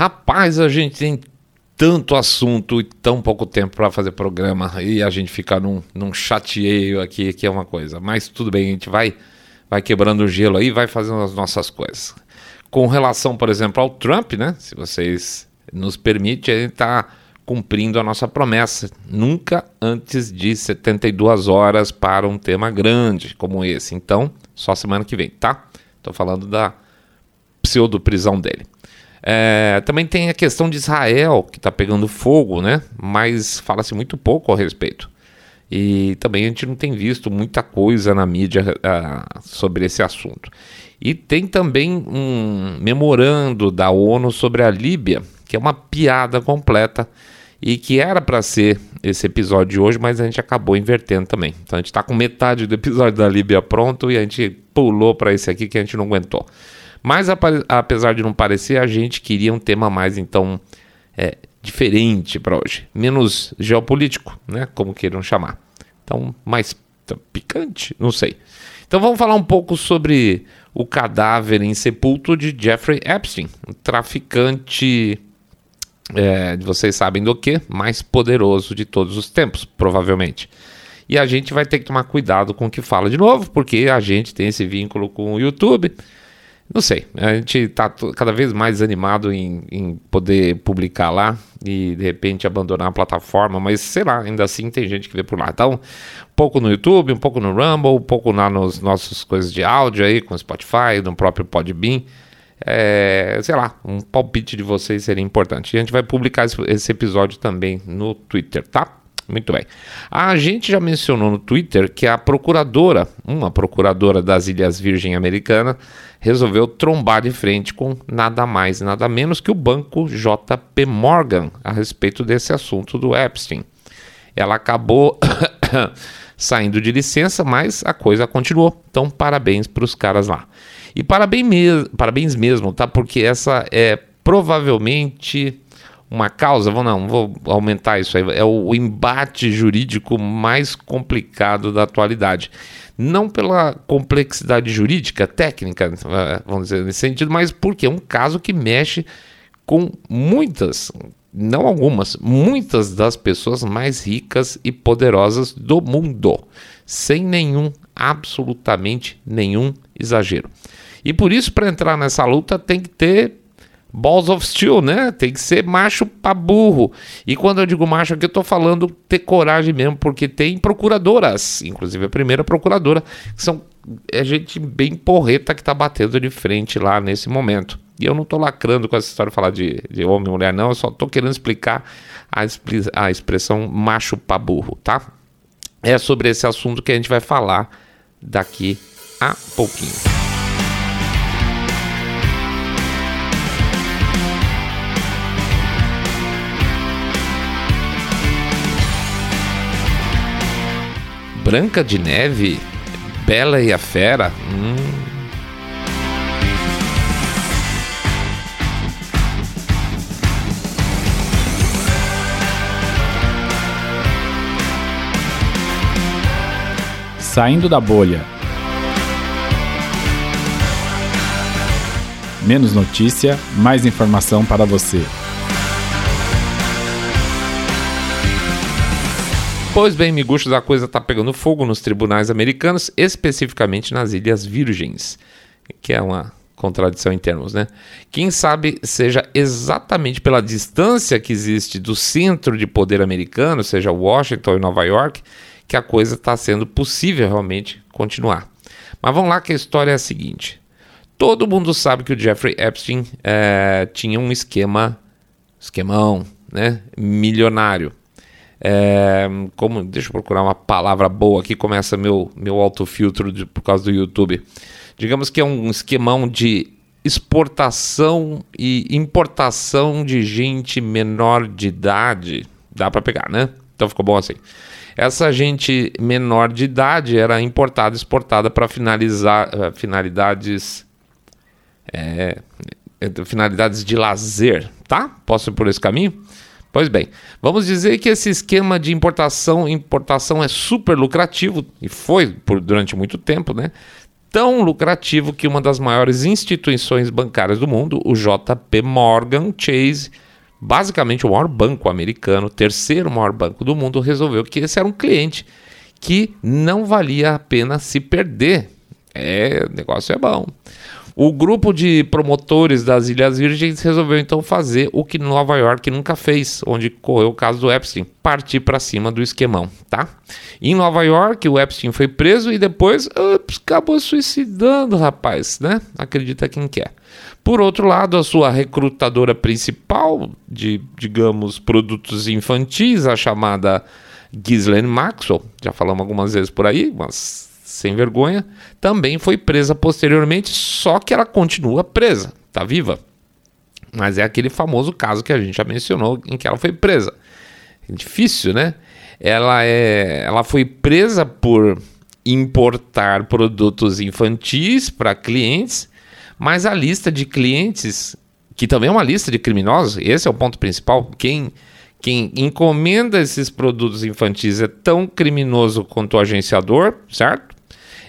Rapaz, a gente tem tanto assunto e tão pouco tempo para fazer programa e a gente fica num, num chateio aqui, que é uma coisa. Mas tudo bem, a gente vai, vai quebrando o gelo aí vai fazendo as nossas coisas. Com relação, por exemplo, ao Trump, né? Se vocês nos permitem, gente está cumprindo a nossa promessa. Nunca antes de 72 horas para um tema grande como esse. Então, só semana que vem, tá? Estou falando da pseudo-prisão dele. É, também tem a questão de Israel, que está pegando fogo, né? Mas fala-se muito pouco a respeito. E também a gente não tem visto muita coisa na mídia uh, sobre esse assunto. E tem também um memorando da ONU sobre a Líbia, que é uma piada completa e que era para ser esse episódio de hoje, mas a gente acabou invertendo também. Então a gente está com metade do episódio da Líbia pronto e a gente pulou para esse aqui que a gente não aguentou. Mas apesar de não parecer, a gente queria um tema mais então é, diferente para hoje, menos geopolítico, né? Como queiram chamar. Então, mais picante, não sei. Então vamos falar um pouco sobre o cadáver insepulto de Jeffrey Epstein, um traficante, é, vocês sabem do que, mais poderoso de todos os tempos, provavelmente. E a gente vai ter que tomar cuidado com o que fala de novo, porque a gente tem esse vínculo com o YouTube. Não sei, a gente está cada vez mais animado em, em, poder publicar lá e de repente abandonar a plataforma, mas sei lá, ainda assim tem gente que vê por lá. Então, um pouco no YouTube, um pouco no Rumble, um pouco lá nos nossos coisas de áudio aí, com Spotify, no próprio Podbean. É, sei lá, um palpite de vocês seria importante. E a gente vai publicar esse, episódio também no Twitter, tá? Muito bem. A gente já mencionou no Twitter que a procuradora, uma procuradora das Ilhas Virgem Americana, resolveu trombar de frente com nada mais, nada menos que o banco JP Morgan a respeito desse assunto do Epstein. Ela acabou saindo de licença, mas a coisa continuou. Então, parabéns para os caras lá. E parabéns, me parabéns mesmo, tá? Porque essa é provavelmente uma causa, vou não, vou aumentar isso aí, é o embate jurídico mais complicado da atualidade. Não pela complexidade jurídica, técnica, vamos dizer nesse sentido, mas porque é um caso que mexe com muitas, não algumas, muitas das pessoas mais ricas e poderosas do mundo, sem nenhum, absolutamente nenhum exagero. E por isso, para entrar nessa luta, tem que ter balls of steel, né? Tem que ser macho pra burro. E quando eu digo macho aqui, eu tô falando ter coragem mesmo, porque tem procuradoras, inclusive a primeira procuradora, que são é gente bem porreta que tá batendo de frente lá nesse momento. E eu não tô lacrando com essa história de falar de, de homem e mulher, não, eu só tô querendo explicar a, a expressão macho pra burro, tá? É sobre esse assunto que a gente vai falar daqui a pouquinho. Branca de Neve, Bela e a Fera. Hum. Saindo da bolha. Menos notícia, mais informação para você. Pois bem, miguxos, a coisa está pegando fogo nos tribunais americanos, especificamente nas Ilhas Virgens, que é uma contradição em termos, né? Quem sabe seja exatamente pela distância que existe do centro de poder americano, seja Washington e Nova York, que a coisa está sendo possível realmente continuar. Mas vamos lá que a história é a seguinte. Todo mundo sabe que o Jeffrey Epstein é, tinha um esquema, esquemão, né, milionário. É, como, deixa eu procurar uma palavra boa aqui, começa meu, meu autofiltro de, por causa do YouTube. Digamos que é um esquemão de exportação e importação de gente menor de idade. Dá para pegar, né? Então ficou bom assim. Essa gente menor de idade era importada e exportada para finalizar uh, finalidades é, finalidades de lazer, tá? Posso ir por esse caminho? Pois bem, vamos dizer que esse esquema de importação importação é super lucrativo e foi por durante muito tempo, né? tão lucrativo que uma das maiores instituições bancárias do mundo, o JP Morgan Chase, basicamente o maior banco americano, terceiro maior banco do mundo, resolveu que esse era um cliente que não valia a pena se perder. É, o negócio é bom. O grupo de promotores das Ilhas Virgens resolveu então fazer o que Nova York nunca fez, onde correu o caso do Epstein, partir para cima do esquemão, tá? Em Nova York, o Epstein foi preso e depois ups, acabou suicidando, rapaz, né? Acredita quem quer. Por outro lado, a sua recrutadora principal de, digamos, produtos infantis, a chamada Ghislaine Maxwell, já falamos algumas vezes por aí, mas sem vergonha, também foi presa posteriormente, só que ela continua presa, tá viva. Mas é aquele famoso caso que a gente já mencionou em que ela foi presa. É difícil, né? Ela é, ela foi presa por importar produtos infantis para clientes, mas a lista de clientes, que também é uma lista de criminosos, esse é o ponto principal, quem quem encomenda esses produtos infantis é tão criminoso quanto o agenciador, certo?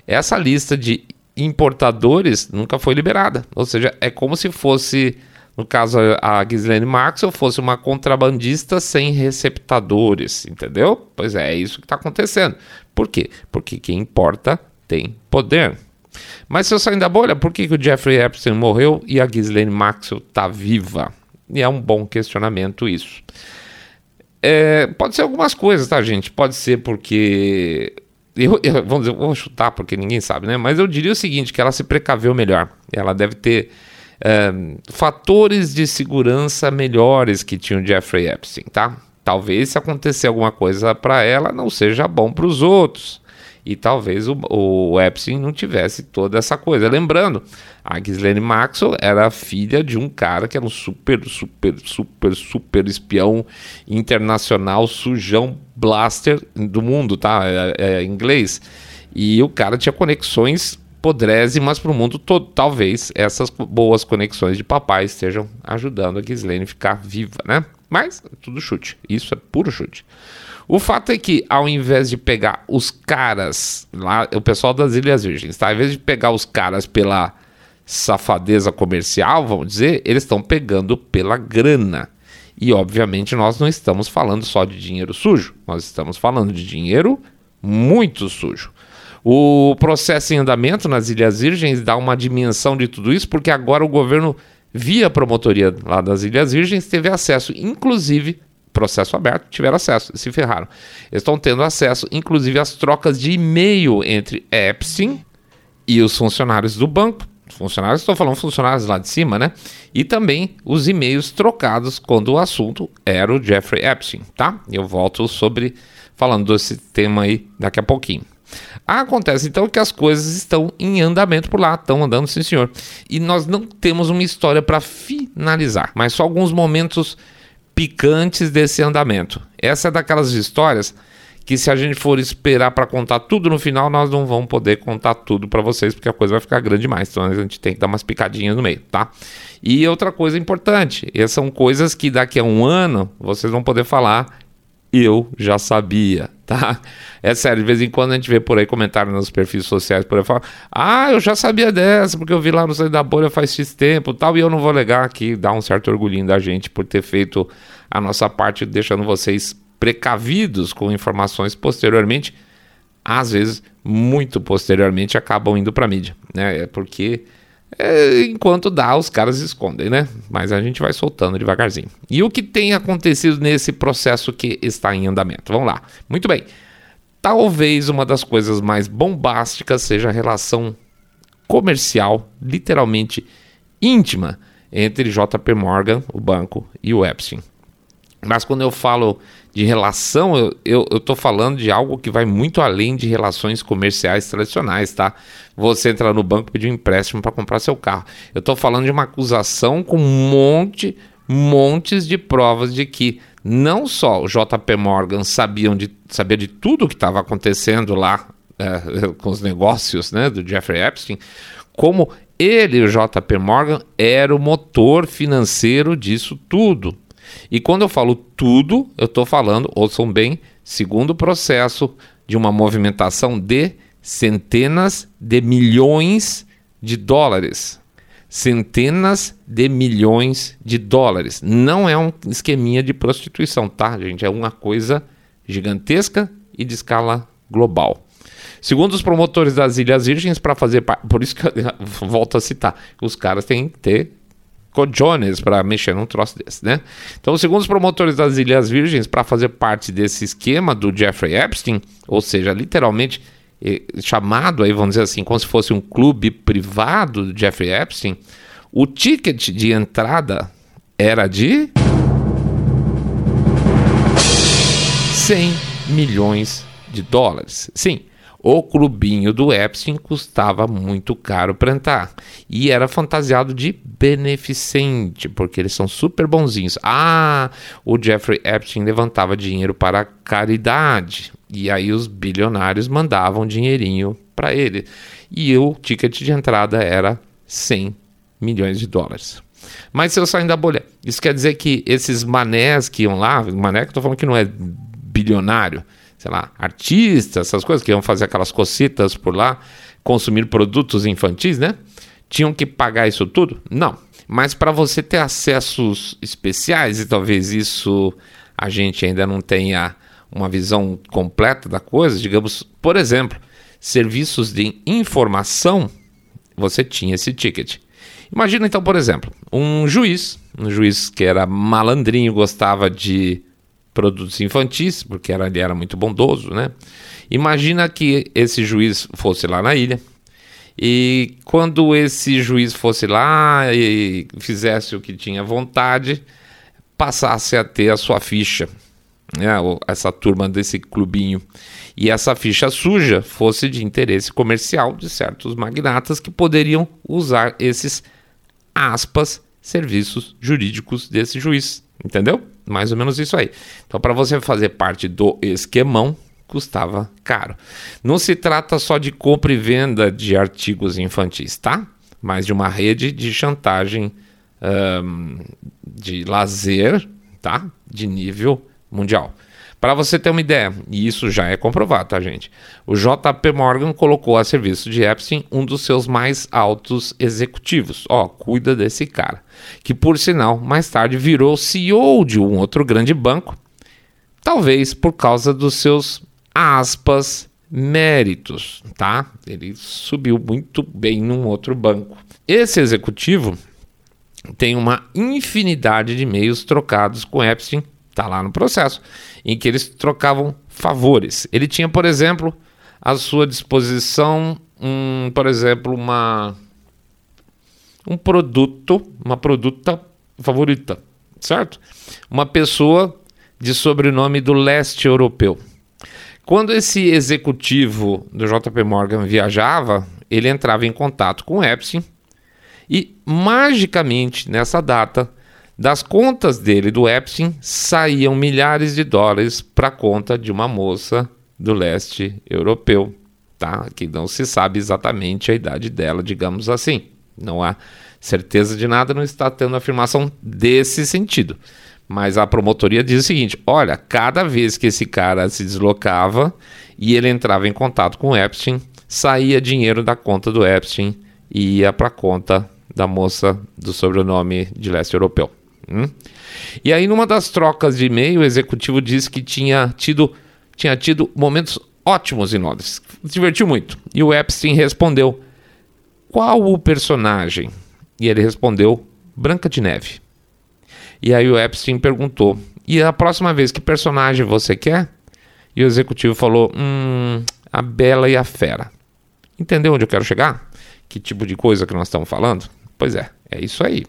Essa lista de importadores nunca foi liberada. Ou seja, é como se fosse, no caso a Ghislaine Maxwell, fosse uma contrabandista sem receptadores, entendeu? Pois é, é isso que está acontecendo. Por quê? Porque quem importa tem poder. Mas se eu sair da bolha, por que, que o Jeffrey Epstein morreu e a Ghislaine Maxwell está viva? E é um bom questionamento isso. É, pode ser algumas coisas, tá, gente? Pode ser porque eu, eu, vamos dizer, vou chutar porque ninguém sabe, né? Mas eu diria o seguinte: que ela se precaveu melhor. Ela deve ter é, fatores de segurança melhores que tinha o Jeffrey Epstein, tá? Talvez se acontecer alguma coisa para ela não seja bom para os outros e talvez o, o Epstein não tivesse toda essa coisa. Lembrando, a Ghislaine Maxwell era filha de um cara que era um super, super, super, super espião internacional, sujão blaster do mundo, tá? É, é inglês. E o cara tinha conexões podrésimas para o mundo todo. Talvez essas boas conexões de papai estejam ajudando a Ghislaine ficar viva, né? Mas tudo chute. Isso é puro chute. O fato é que, ao invés de pegar os caras, lá, o pessoal das Ilhas Virgens, tá? Ao invés de pegar os caras pela safadeza comercial, vamos dizer, eles estão pegando pela grana. E, obviamente, nós não estamos falando só de dinheiro sujo, nós estamos falando de dinheiro muito sujo. O processo em andamento nas Ilhas Virgens dá uma dimensão de tudo isso, porque agora o governo, via promotoria lá das Ilhas Virgens, teve acesso, inclusive, processo aberto, tiveram acesso, se ferraram. Estão tendo acesso, inclusive, às trocas de e-mail entre Epstein e os funcionários do banco. Funcionários, estou falando funcionários lá de cima, né? E também os e-mails trocados quando o assunto era o Jeffrey Epstein, tá? Eu volto sobre falando desse tema aí daqui a pouquinho. Acontece então que as coisas estão em andamento por lá, estão andando, sim senhor. E nós não temos uma história para finalizar, mas só alguns momentos picantes desse andamento. Essa é daquelas histórias que se a gente for esperar para contar tudo no final, nós não vamos poder contar tudo para vocês, porque a coisa vai ficar grande demais. Então a gente tem que dar umas picadinhas no meio, tá? E outra coisa importante, essas são coisas que daqui a um ano vocês vão poder falar eu já sabia, tá? É sério, de vez em quando a gente vê por aí comentários nos perfis sociais por aí falar, ah, eu já sabia dessa, porque eu vi lá no site da bolha faz X tempo tal, e eu não vou negar que dá um certo orgulhinho da gente por ter feito a nossa parte, deixando vocês precavidos com informações posteriormente, às vezes, muito posteriormente, acabam indo para mídia, né? É porque é, enquanto dá, os caras escondem, né? Mas a gente vai soltando devagarzinho. E o que tem acontecido nesse processo que está em andamento? Vamos lá. Muito bem. Talvez uma das coisas mais bombásticas seja a relação comercial, literalmente íntima, entre JP Morgan, o banco, e o Epstein. Mas quando eu falo de relação, eu estou falando de algo que vai muito além de relações comerciais tradicionais, tá? Você entrar no banco e pedir um empréstimo para comprar seu carro. Eu estou falando de uma acusação com um monte, montes de provas de que não só o JP Morgan sabiam de, sabia de tudo o que estava acontecendo lá é, com os negócios né, do Jeffrey Epstein, como ele, o JP Morgan, era o motor financeiro disso tudo. E quando eu falo tudo, eu estou falando, ouçam bem, segundo processo de uma movimentação de centenas de milhões de dólares. Centenas de milhões de dólares. Não é um esqueminha de prostituição, tá, gente? É uma coisa gigantesca e de escala global. Segundo os promotores das Ilhas Virgens, para fazer. Por isso que eu volto a citar: os caras têm que ter cojones para mexer num troço desse, né? Então, segundo os promotores das Ilhas Virgens, para fazer parte desse esquema do Jeffrey Epstein, ou seja, literalmente eh, chamado aí, vamos dizer assim, como se fosse um clube privado do Jeffrey Epstein, o ticket de entrada era de 100 milhões de dólares. Sim, o clubinho do Epstein custava muito caro para entrar e era fantasiado de beneficente, porque eles são super bonzinhos. Ah, o Jeffrey Epstein levantava dinheiro para caridade e aí os bilionários mandavam dinheirinho para ele. E o ticket de entrada era 100 milhões de dólares. Mas se eu sair da bolha, isso quer dizer que esses manés que iam lá, mané que eu tô falando que não é bilionário, sei lá, artistas, essas coisas que iam fazer aquelas cocitas por lá, consumir produtos infantis, né? Tinham que pagar isso tudo? Não. Mas para você ter acessos especiais, e talvez isso a gente ainda não tenha uma visão completa da coisa, digamos, por exemplo, serviços de informação, você tinha esse ticket. Imagina então, por exemplo, um juiz, um juiz que era malandrinho, gostava de produtos infantis, porque era, ele era muito bondoso, né? Imagina que esse juiz fosse lá na ilha e quando esse juiz fosse lá e fizesse o que tinha vontade, passasse a ter a sua ficha, né? essa turma desse clubinho, e essa ficha suja fosse de interesse comercial de certos magnatas que poderiam usar esses aspas serviços jurídicos desse juiz, entendeu? Mais ou menos isso aí. Então, para você fazer parte do esquemão, custava caro. Não se trata só de compra e venda de artigos infantis, tá? Mas de uma rede de chantagem um, de lazer, tá? De nível mundial. Para você ter uma ideia, e isso já é comprovado, tá, gente? O JP Morgan colocou a serviço de Epstein um dos seus mais altos executivos. Ó, cuida desse cara. Que, por sinal, mais tarde virou CEO de um outro grande banco, talvez por causa dos seus aspas méritos, tá? Ele subiu muito bem num outro banco. Esse executivo tem uma infinidade de e-mails trocados com Epstein Está lá no processo, em que eles trocavam favores. Ele tinha, por exemplo, à sua disposição, um, por exemplo, uma um produto, uma produta favorita, certo? Uma pessoa de sobrenome do leste europeu. Quando esse executivo do JP Morgan viajava, ele entrava em contato com o Epstein e magicamente nessa data das contas dele do Epstein saíam milhares de dólares para a conta de uma moça do leste europeu, tá? Que não se sabe exatamente a idade dela, digamos assim. Não há certeza de nada, não está tendo afirmação desse sentido. Mas a promotoria diz o seguinte: olha, cada vez que esse cara se deslocava e ele entrava em contato com o Epstein, saía dinheiro da conta do Epstein e ia para a conta da moça do sobrenome de leste europeu. Hum? E aí, numa das trocas de e-mail, o executivo disse que tinha tido, tinha tido momentos ótimos em Londres. Se divertiu muito. E o Epstein respondeu: Qual o personagem? E ele respondeu: Branca de Neve. E aí o Epstein perguntou: E a próxima vez, que personagem você quer? E o executivo falou: Hum, a Bela e a Fera. Entendeu onde eu quero chegar? Que tipo de coisa que nós estamos falando? Pois é, é isso aí.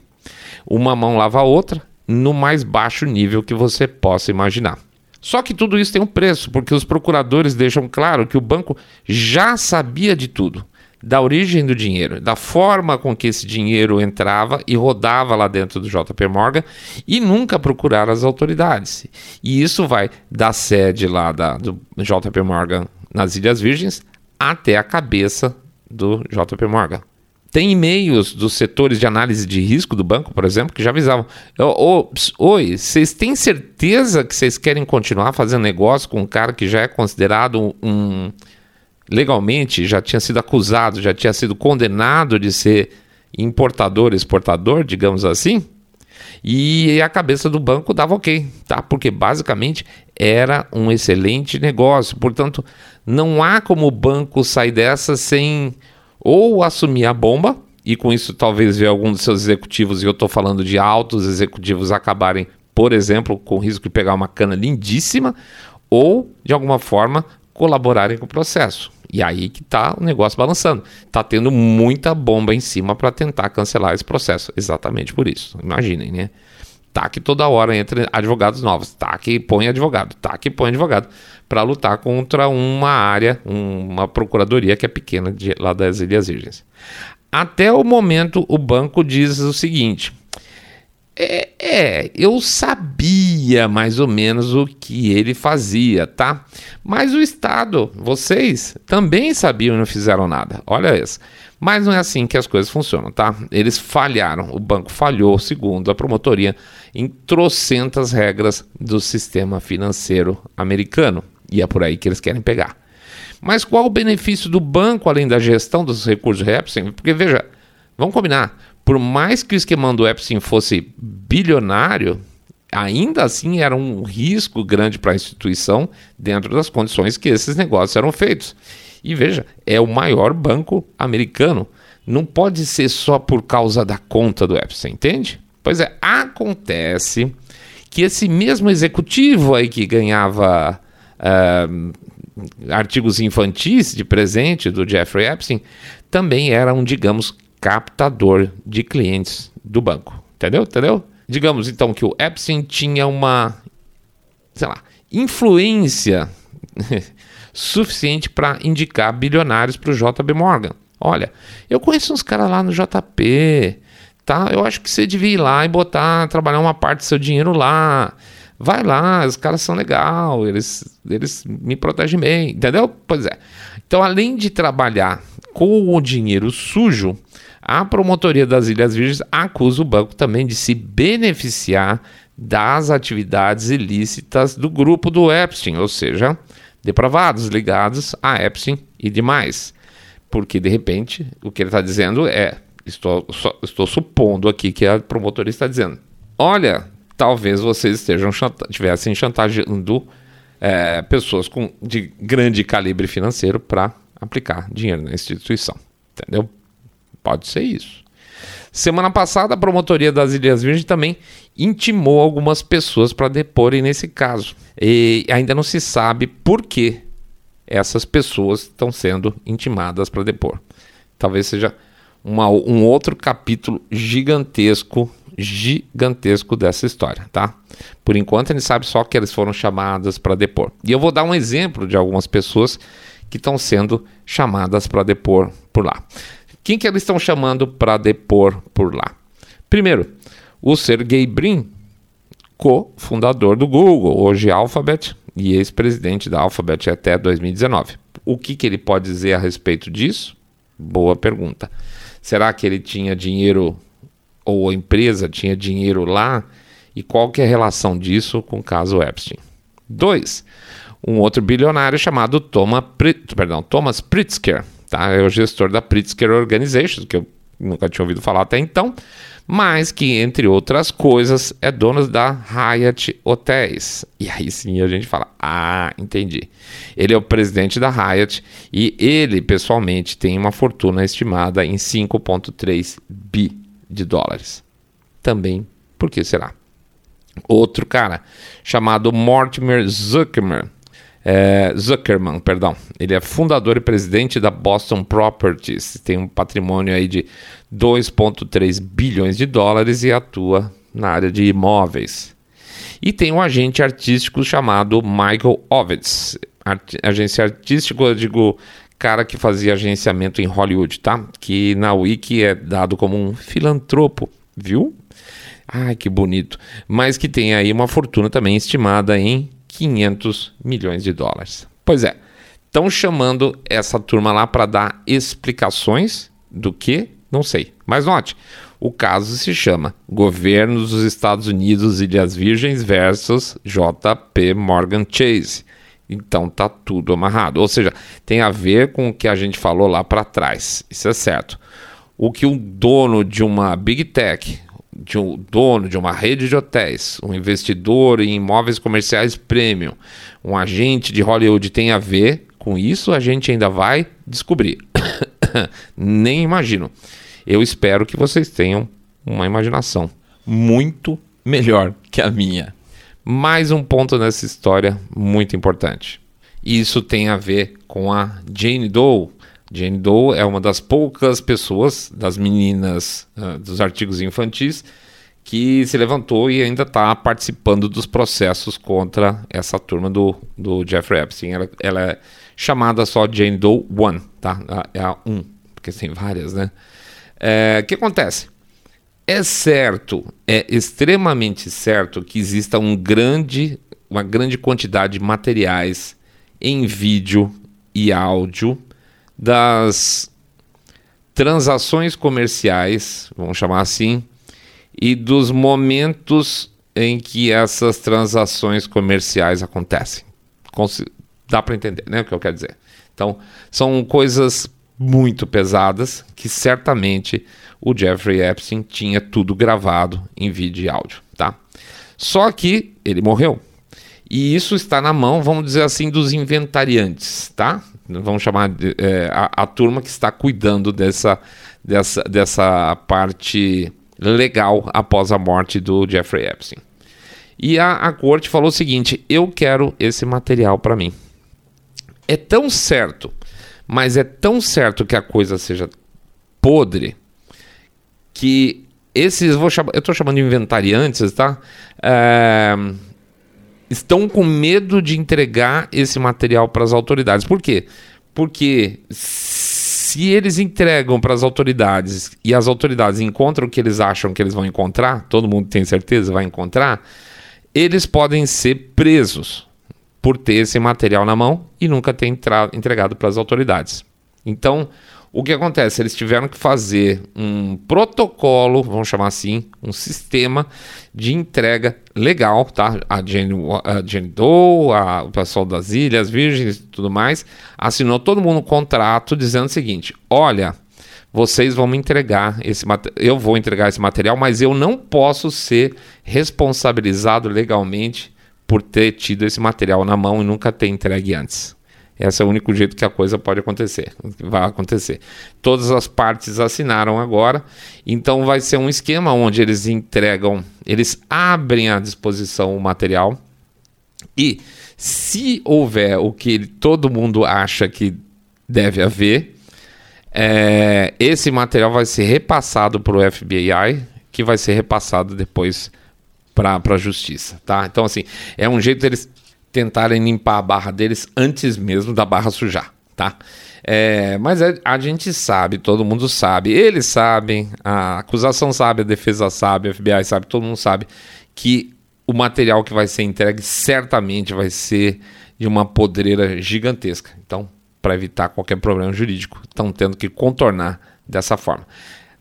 Uma mão lava a outra no mais baixo nível que você possa imaginar. Só que tudo isso tem um preço, porque os procuradores deixam claro que o banco já sabia de tudo, da origem do dinheiro, da forma com que esse dinheiro entrava e rodava lá dentro do JP Morgan e nunca procuraram as autoridades. E isso vai da sede lá da, do JP Morgan nas Ilhas Virgens até a cabeça do JP Morgan. Tem e-mails dos setores de análise de risco do banco, por exemplo, que já avisavam: Oi, vocês têm certeza que vocês querem continuar fazendo negócio com um cara que já é considerado um legalmente já tinha sido acusado, já tinha sido condenado de ser importador, exportador, digamos assim, e a cabeça do banco dava ok, tá? Porque basicamente era um excelente negócio. Portanto, não há como o banco sair dessa sem ou assumir a bomba, e com isso talvez ver algum dos seus executivos, e eu estou falando de altos executivos, acabarem, por exemplo, com o risco de pegar uma cana lindíssima, ou de alguma forma colaborarem com o processo. E aí que está o negócio balançando. Está tendo muita bomba em cima para tentar cancelar esse processo. Exatamente por isso. Imaginem, né? Tá que toda hora entra advogados novos, tá que põe advogado, tá que põe advogado para lutar contra uma área, uma procuradoria que é pequena de, lá das Ilhas Virgens. Até o momento, o banco diz o seguinte: é, é, eu sabia mais ou menos o que ele fazia, tá? Mas o Estado, vocês também sabiam e não fizeram nada. Olha isso. Mas não é assim que as coisas funcionam, tá? Eles falharam, o banco falhou, segundo a promotoria, em trocentas regras do sistema financeiro americano. E é por aí que eles querem pegar. Mas qual o benefício do banco além da gestão dos recursos Epstein? Porque veja, vamos combinar por mais que o esquema do Epstein fosse bilionário, ainda assim era um risco grande para a instituição dentro das condições que esses negócios eram feitos. E veja, é o maior banco americano. Não pode ser só por causa da conta do Epstein, entende? Pois é, acontece que esse mesmo executivo aí que ganhava uh, artigos infantis de presente do Jeffrey Epstein também era um, digamos, captador de clientes do banco. Entendeu? Entendeu? Digamos então que o Epstein tinha uma, sei lá, influência suficiente para indicar bilionários para o JB Morgan. Olha, eu conheço uns caras lá no JP, tá? Eu acho que você devia ir lá e botar, trabalhar uma parte do seu dinheiro lá. Vai lá, os caras são legal, eles, eles me protegem bem, entendeu? Pois é. Então, além de trabalhar com o dinheiro sujo, a promotoria das Ilhas Virgens acusa o banco também de se beneficiar das atividades ilícitas do grupo do Epstein, ou seja, depravados ligados a Epstein e demais. Porque, de repente, o que ele está dizendo é: estou, estou supondo aqui que a promotoria está dizendo, olha, talvez vocês estejam chanta tivessem chantageando é, pessoas com, de grande calibre financeiro para aplicar dinheiro na instituição. Entendeu? Pode ser isso. Semana passada, a promotoria das Ilhas Virgens também intimou algumas pessoas para deporem nesse caso. E ainda não se sabe por que essas pessoas estão sendo intimadas para depor. Talvez seja uma, um outro capítulo gigantesco, gigantesco dessa história, tá? Por enquanto, a gente sabe só que eles foram chamadas para depor. E eu vou dar um exemplo de algumas pessoas que estão sendo chamadas para depor por lá. Quem que eles estão chamando para depor por lá? Primeiro, o Sergey Brin, co-fundador do Google, hoje Alphabet, e ex-presidente da Alphabet até 2019. O que, que ele pode dizer a respeito disso? Boa pergunta. Será que ele tinha dinheiro, ou a empresa tinha dinheiro lá? E qual que é a relação disso com o caso Epstein? Dois, um outro bilionário chamado Thomas, perdão, Thomas Pritzker, tá? É o gestor da Pritzker Organization, que eu nunca tinha ouvido falar até então, mas que, entre outras coisas, é dono da Hyatt Hotels. E aí sim a gente fala: ah, entendi. Ele é o presidente da Hyatt e ele, pessoalmente, tem uma fortuna estimada em 5,3 bi de dólares. Também, por que será? Outro cara chamado Mortimer Zuckerman é, Zuckerman, perdão. Ele é fundador e presidente da Boston Properties. Tem um patrimônio aí de 2,3 bilhões de dólares e atua na área de imóveis. E tem um agente artístico chamado Michael Ovitz. Art agência artística, eu digo cara que fazia agenciamento em Hollywood, tá? Que na Wiki é dado como um filantropo, viu? Ai, que bonito. Mas que tem aí uma fortuna também estimada em 500 milhões de dólares. Pois é, estão chamando essa turma lá para dar explicações do que? Não sei. Mas note, o caso se chama Governo dos Estados Unidos Ilhas Virgens versus JP Morgan Chase. Então tá tudo amarrado. Ou seja, tem a ver com o que a gente falou lá para trás. Isso é certo. O que um dono de uma big tech, de um dono de uma rede de hotéis, um investidor em imóveis comerciais premium, um agente de Hollywood tem a ver com isso, a gente ainda vai descobrir. Nem imagino. Eu espero que vocês tenham uma imaginação muito melhor que a minha. Mais um ponto nessa história muito importante. Isso tem a ver com a Jane Doe. Jane Doe é uma das poucas pessoas, das meninas uh, dos artigos infantis, que se levantou e ainda está participando dos processos contra essa turma do, do Jeffrey Epstein. Ela, ela é chamada só Jane Doe 1, tá? É a 1, porque tem várias, né? É, o que acontece? É certo, é extremamente certo que exista um grande, uma grande quantidade de materiais em vídeo e áudio das transações comerciais, vamos chamar assim, e dos momentos em que essas transações comerciais acontecem. Dá para entender, né, o que eu quero dizer? Então, são coisas muito pesadas que certamente o Jeffrey Epstein tinha tudo gravado em vídeo e áudio, tá? Só que ele morreu. E isso está na mão, vamos dizer assim, dos inventariantes, tá? Vamos chamar de, é, a, a, turma que está cuidando dessa, dessa, dessa parte legal após a morte do Jeffrey Epstein. E a, a corte falou o seguinte: eu quero esse material para mim. É tão certo, mas é tão certo que a coisa seja podre que esses, vou chamar, eu estou chamando de inventariantes, tá? É, estão com medo de entregar esse material para as autoridades. Por quê? Porque se eles entregam para as autoridades e as autoridades encontram o que eles acham que eles vão encontrar, todo mundo tem certeza vai encontrar, eles podem ser presos por ter esse material na mão e nunca ter entregado para as autoridades. Então, o que acontece? Eles tiveram que fazer um protocolo, vamos chamar assim, um sistema de entrega legal, tá? A Jane, Jane Doe, a, o pessoal das Ilhas Virgens e tudo mais, assinou todo mundo um contrato dizendo o seguinte: olha, vocês vão me entregar esse eu vou entregar esse material, mas eu não posso ser responsabilizado legalmente por ter tido esse material na mão e nunca ter entregue antes. Esse é o único jeito que a coisa pode acontecer, vai acontecer. Todas as partes assinaram agora, então vai ser um esquema onde eles entregam, eles abrem à disposição o material e se houver o que todo mundo acha que deve haver, é, esse material vai ser repassado para o FBI, que vai ser repassado depois para a justiça, tá? Então assim é um jeito deles tentarem limpar a barra deles antes mesmo da barra sujar, tá? É, mas a, a, gente sabe, todo mundo sabe, eles sabem, a acusação sabe, a defesa sabe, a FBI sabe, todo mundo sabe que o material que vai ser entregue certamente vai ser de uma podreira gigantesca. Então, para evitar qualquer problema jurídico, estão tendo que contornar dessa forma.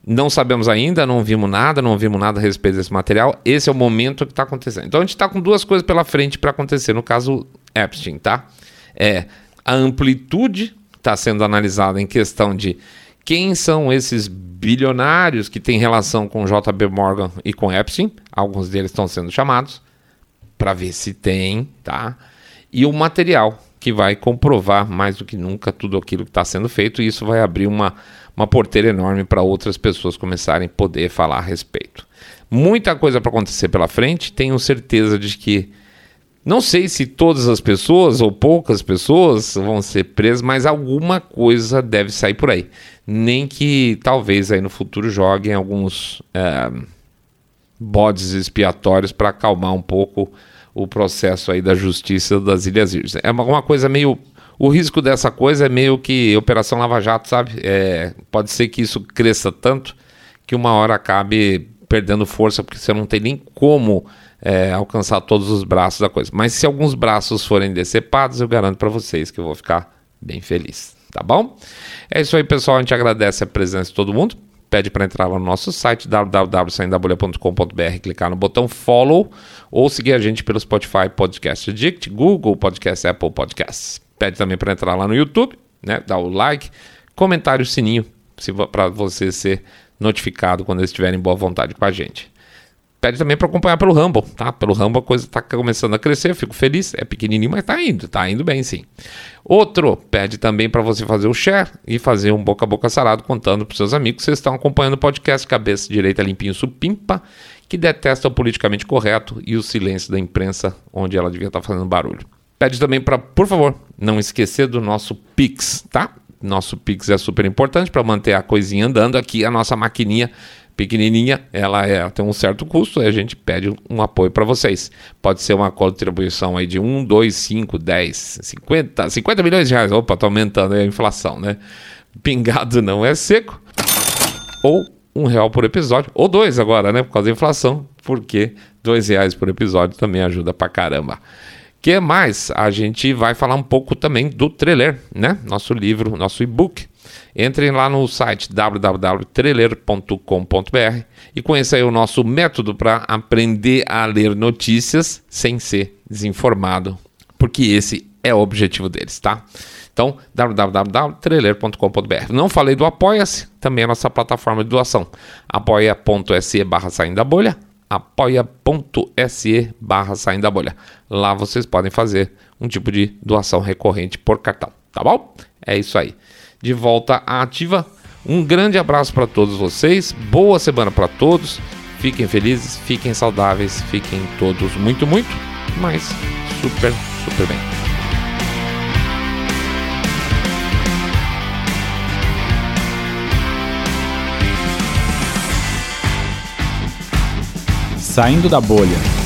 Não sabemos ainda, não vimos nada, não vimos nada a respeito desse material. Esse é o momento que está acontecendo. Então a gente está com duas coisas pela frente para acontecer no caso Epstein, tá? É a amplitude está sendo analisada em questão de quem são esses bilionários que têm relação com JB Morgan e com Epstein. Alguns deles estão sendo chamados para ver se tem, tá? E o material que vai comprovar mais do que nunca tudo aquilo que está sendo feito, e isso vai abrir uma, uma porteira enorme para outras pessoas começarem a poder falar a respeito. Muita coisa para acontecer pela frente, tenho certeza de que não sei se todas as pessoas ou poucas pessoas vão ser presas, mas alguma coisa deve sair por aí. Nem que talvez aí no futuro joguem alguns é, bodes expiatórios para acalmar um pouco o processo aí da justiça das Ilhas Virgens. É uma, uma coisa meio. O risco dessa coisa é meio que Operação Lava Jato, sabe? É, pode ser que isso cresça tanto que uma hora acabe perdendo força, porque você não tem nem como é, alcançar todos os braços da coisa. Mas se alguns braços forem decepados, eu garanto para vocês que eu vou ficar bem feliz. Tá bom? É isso aí, pessoal. A gente agradece a presença de todo mundo. pede para entrar lá no nosso site www.saindabolha.com.br, clicar no botão follow ou seguir a gente pelo Spotify Podcast Addict, Google Podcast, Apple Podcasts. Pede também para entrar lá no YouTube, né? Dá o like, comentário, sininho, para você ser notificado quando eles estiverem boa vontade com a gente. Pede também para acompanhar pelo Rumble, tá? Pelo Rumble a coisa está começando a crescer, fico feliz. É pequenininho, mas está indo, está indo bem sim. Outro, pede também para você fazer o share e fazer um boca a boca sarado contando para seus amigos que vocês estão acompanhando o podcast Cabeça Direita Limpinho Supimpa, que detesta o politicamente correto e o silêncio da imprensa, onde ela devia estar tá fazendo barulho. Pede também para, por favor, não esquecer do nosso Pix, tá? Nosso Pix é super importante para manter a coisinha andando aqui, a nossa maquininha pequenininha, ela, é, tem um certo custo e a gente pede um apoio para vocês. Pode ser uma contribuição aí de 1, 2, 5, 10, 50, 50 milhões de reais. Opa, tá aumentando a inflação, né? Pingado não é seco. Ou um real por episódio, ou dois agora, né? Por causa da inflação, porque dois reais por episódio também ajuda pra caramba que mais? A gente vai falar um pouco também do trailer, né? Nosso livro, nosso e-book. Entrem lá no site www.trailer.com.br e conheça aí o nosso método para aprender a ler notícias sem ser desinformado, porque esse é o objetivo deles, tá? Então, www.trailer.com.br. Não falei do Apoia-se, também é a nossa plataforma de doação. apoia.se barra saindo da bolha apoia.se barra saindo da bolha. Lá vocês podem fazer um tipo de doação recorrente por cartão, tá bom? É isso aí. De volta à ativa. Um grande abraço para todos vocês. Boa semana para todos. Fiquem felizes, fiquem saudáveis, fiquem todos muito, muito, mas super, super bem. Saindo da Bolha